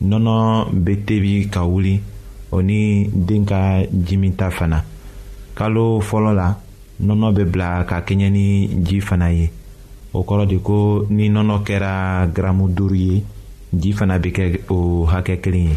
nɔnɔ bɛ tebi ka wuli o ni den ka jimi ta fana kalo fɔlɔ la nɔnɔ bɛ bila ka kɛɲɛ ni ji fana ye o kɔrɔ de ko ni nɔnɔ kɛra garamu duuru ye ji fana bɛ kɛ o hakɛ kelen ye.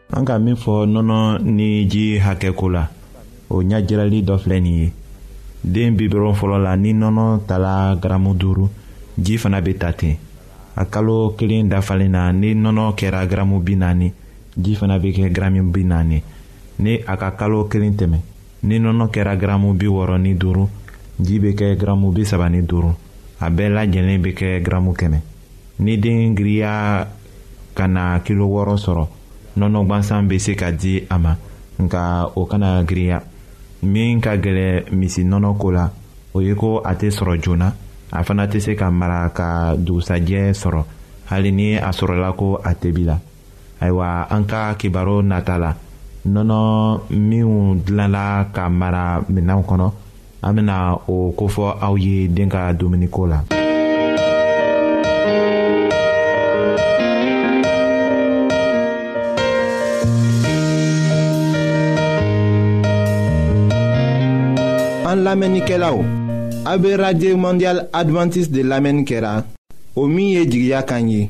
an ka min fɔ nɔnɔ ni ji hakɛ ko la o ɲajirali dɔ filɛ nin ye den bi dɔrɔn fɔlɔ la ni nɔnɔ tala garamu duuru ji fana bɛ ta ten a kalo kelen dafalen na ni nɔnɔ kɛra garamu bi naani ji fana bɛ kɛ garamu bi naani ni a ka kalo kelen tɛmɛ ni nɔnɔ kɛra garamu bi wɔɔrɔ ni duuru ji bɛ kɛ garamu bi saba ni duuru a bɛɛ lajɛlen bɛ kɛ garamu kɛmɛ ni den giriya ka na kilo wɔɔrɔ sɔrɔ nɔnɔ gansan bɛ se ka di a ma nka o kana giriya min ka gɛlɛ misi nɔnɔ ko la o ye ko a tɛ sɔrɔ joona a fana tɛ se ka mara ka dugusajɛ sɔrɔ hali ni a sɔrɔla ko a tebi la ayiwa an ka kibaru nata la nɔnɔ minnu dilanla ka mara minɛnw kɔnɔ an bɛna o kofɔ aw ye den ka dumuniko la. an lamɛnnikɛlaw a bɛ radio mondial adventiste de lamɛnni kɛra o min ye jigiya kan ye.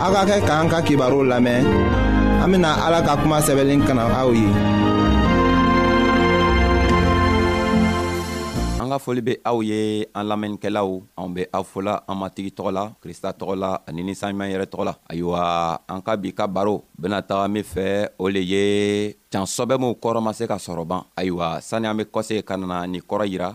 aw ka kɛ k'an ka kibaruw lamɛn an bena ala ka kuma sɛbɛlen kana aw ye an ka foli be aw ye an lamɛnnikɛlaw anw be aw fola an matigi tɔgɔ la krista tɔgɔ la ani ni saɲuman yɛrɛ tɔgɔ la ayiwa an ka bi ka baro bena taga min fɛ o le ye can sɔbɛmuw kɔrɔ ma se ka sɔrɔban ayiwa sani an be kɔse ka nana ni kɔrɔ yira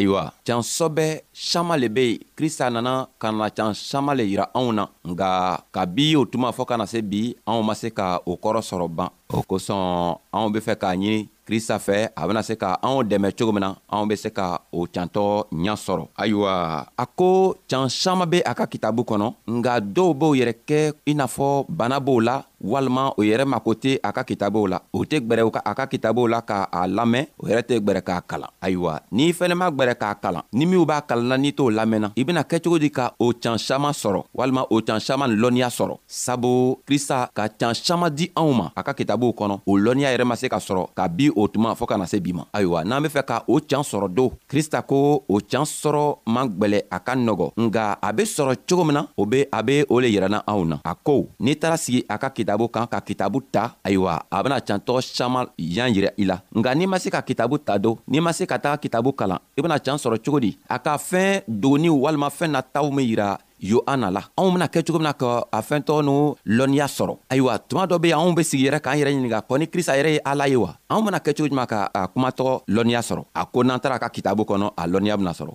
ayiwa cansɔ bɛ sama le be yen krista nana ka na can sama le yira anw na nka kabi o tuma fɔɔ ka na se bi anw ma se ka o kɔrɔ sɔrɔ ban o kosɔn anw be fɛ k'a ɲini krista fɛ a bena se ka anw dɛmɛ cogo min na anw be se ka o cantɔ ɲa sɔrɔ ayiwa a ko can saman be a ka kitabu kɔnɔ nga dɔw b'o yɛrɛ kɛ i n'a fɔ bana b'o la walima o yɛrɛ mako tɛ a ka kitabow la o tɛ gbɛrɛ ka a ka kitabow la ka a lamɛn o yɛrɛ tɛ gbɛrɛ k'a kalan ayiwa n'i fɛnɛ ma gbɛrɛ k'a kalan ni minw b'a kalanna n'i t'o lamɛnna i bɛna kɛ cogo di ka o can saman sɔrɔ walima o can saman ni lɔnniya sɔrɔ sabu krista ka can saman di anw ma a ka kitabow kɔnɔ o lɔnniya yɛrɛ ma se ka sɔrɔ ka bi o tuma fɔɔ ka na se bi ma ayiwa n'an be fɛ ka o can sɔrɔ do krista ko o can sɔrɔ man gwɛlɛ a ka nɔgɔ nga a be sɔrɔ cogo min na o be a be o le yirana anw na a ko n'i taara sigi a ka kitabu kan ka kitabu ta ayiwa a bena can tɔgɔ saman yan yira i la nga n'i ma se ka kitabu ta don n'i ma se ka taga kitabu kalan i bena can sɔrɔ cogo di a ka fɛɛn dogoni walima fɛɛn na taw min yira yo an na la anw bena kɛ cogo mina ka a fɛntɔ n'o lɔnniya sɔrɔ ayiwa tuma dɔ be anw be sigi yɛrɛ k'an yɛrɛ ɲininga kɔ ni krista yɛrɛ ye ala ye wa anw bena kɛ cogo juman ka a kumatɔgɔ lɔnniya sɔrɔ a ko n'an tara ka kitabu kɔnɔ a lɔnniya bena sɔrɔ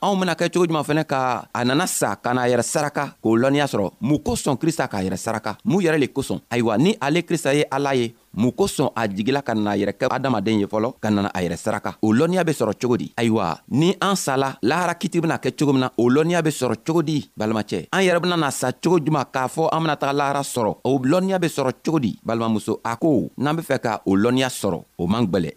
anw bena kɛ cogo juman fɛnɛ ka a nana sa ka n'a yɛrɛ saraka k'o lɔnniya sɔrɔ mun kosɔn krista k'a yɛrɛ saraka mun yɛrɛ le kosɔn ayiwa ni ale krista ye ala ye mun kosɔn a jigila ka na yɛrɛ kɛ adamaden ye fɔlɔ ka nana a yɛrɛ saraka o lɔnniya be sɔrɔ cogo di ayiwa ni an sala lahara kiti bena kɛ cogo min na o lɔnniya be sɔrɔ cogo di balimacɛ an yɛrɛ benana sa cogo juman k'a fɔ an bena taga lahara sɔrɔ o lɔnniya be sɔrɔ cogo di balimamuso a ko n'an be fɛ ka o lɔnniya sɔrɔ o man gwɛlɛ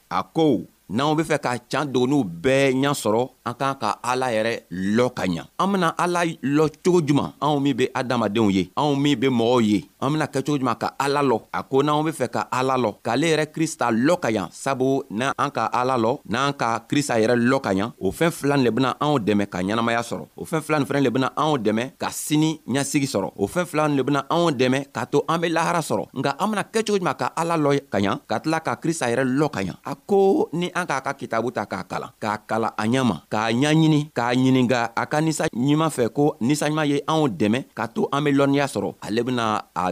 a ko n'anw be fɛ ka can dogoniw bɛɛ ɲa sɔrɔ an k'an ka ala yɛrɛ lɔ ka ɲa an bena ala lɔ cogo juman anw min be adamadenw ye anw min be mɔgɔw ye an bena kɛ cogo juman ka ala lɔ a ko n'anw be fɛ ka ala lɔ k'ale yɛrɛ krista lɔ ka ɲa sabu n'an ka ala lɔ n'an ka krista yɛrɛ lɔ ka ɲa o fɛɛn filan le bena anw dɛmɛ ka ɲɛnamaya sɔrɔ o fɛn fila nin fana le bɛna anw dɛmɛ ka sini ɲɛsigi sɔrɔ o fɛn fila nin le bɛna anw dɛmɛ k'a to an bɛ lahara sɔrɔ nka an bena kɛ cogo jumɛn ka ala lɔ ka ɲa ka tila ka krista yɛrɛ lɔ ka ɲa a ko ni an k'a ka kitabu ta k'a kalan k'a kala a ɲama k'a ɲaɲini k'a ɲininga a ka nisa ɲuman fɛ ko nisa ɲuman ye anw dɛmɛ ka to an be lɔnniya sɔrɔ ale bena a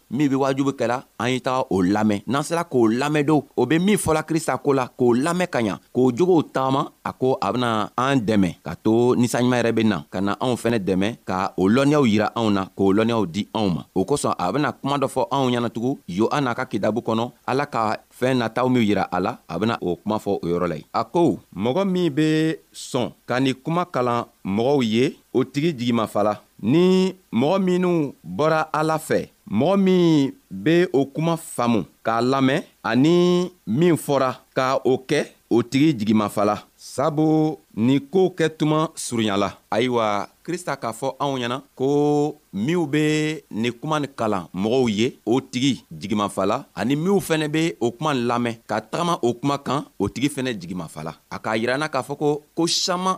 min be wajubu kɛla an ye taga o lamɛn n'an sera k'o lamɛn don o be min fɔla krista ko la k'o lamɛn ka ɲa k'o jogow tagama a ko a bena an dɛmɛ ka to nisaɲuman yɛrɛ be na ka na anw fɛnɛ dɛmɛ ka o lɔnniyaw yira anw na k'o lɔnniyaw di anw ma o kosɔn a bena kuma dɔ fɔ anw ɲɛnatugun yohana ka kidabu kɔnɔ ala ka fɛɛn nataw min yira a la a bena o kuma fɔ o yɔrɔ la ye a ko mɔgɔ min be sɔn ka ni kuma kalan mɔgɔw ye o tigi jigimafala ni mɔgɔ minw bɔra ala fɛ mɔgɔ min be o kuma faamu k'a lamɛn ani min fɔra ka o kɛ o tigi jigimafala sabu ni ko kɛ tuma surunyala ayiwa krista k'a fɔ anw ɲɛna ko minw be ni kuma ni kalan mɔgɔw ye o tigi jigimafala ani minw fɛnɛ be o kuma lamɛn ka tagama o kuma kan o tigi fɛnɛ jigimafala a k'a yiranna k'a fɔ ko ko saman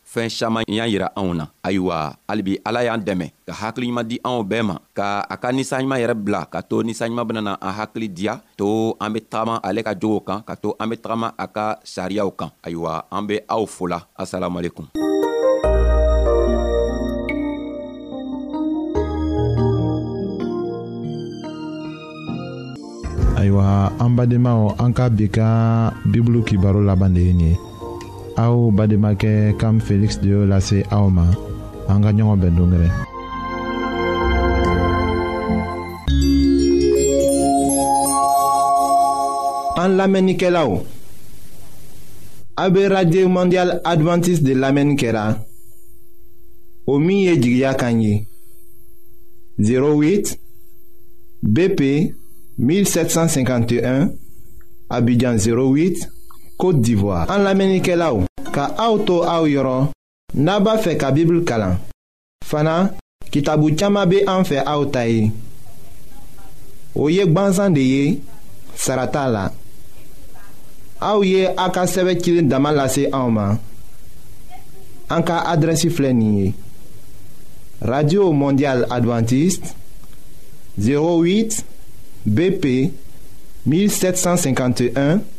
fɛɛn saman y'a yira anw na ayiwa halibi ala y'an dɛmɛ ka hakili ɲuman di anw bɛɛ ma ka a ka nisanɲuman yɛrɛ bila ka to nisanɲuman benana an hakili diya to an be tagama ale ka jogow kan ka to an be tagama a ka sariyaw kan ayiwa an be aw fola asalamualekum ayiwa an badenmaw an ka bi ka bibulu kibaro laban de ye nin ye aw bademakɛ kam feliksi de y'o lase aw ma an ka ɲɔgɔn bɛn dongɛrɛ an lamɛnnikɛlaw a be radio mondial adventiste de lamɛnni kɛra o min ye jigiya kan ye 08 BP 1751 Abidjan 08 Côte d'Ivoire. En l'Amérique là ka auto au yoro n'a pas fait ka Bible kalan. Fana kitabu chama be en fait au taille. Oye banzan de ye sarata la. Au ye aka sebe kilin dama lase en ma. En ka adresse fleni Radio Mondiale Adventiste 08 BP 1751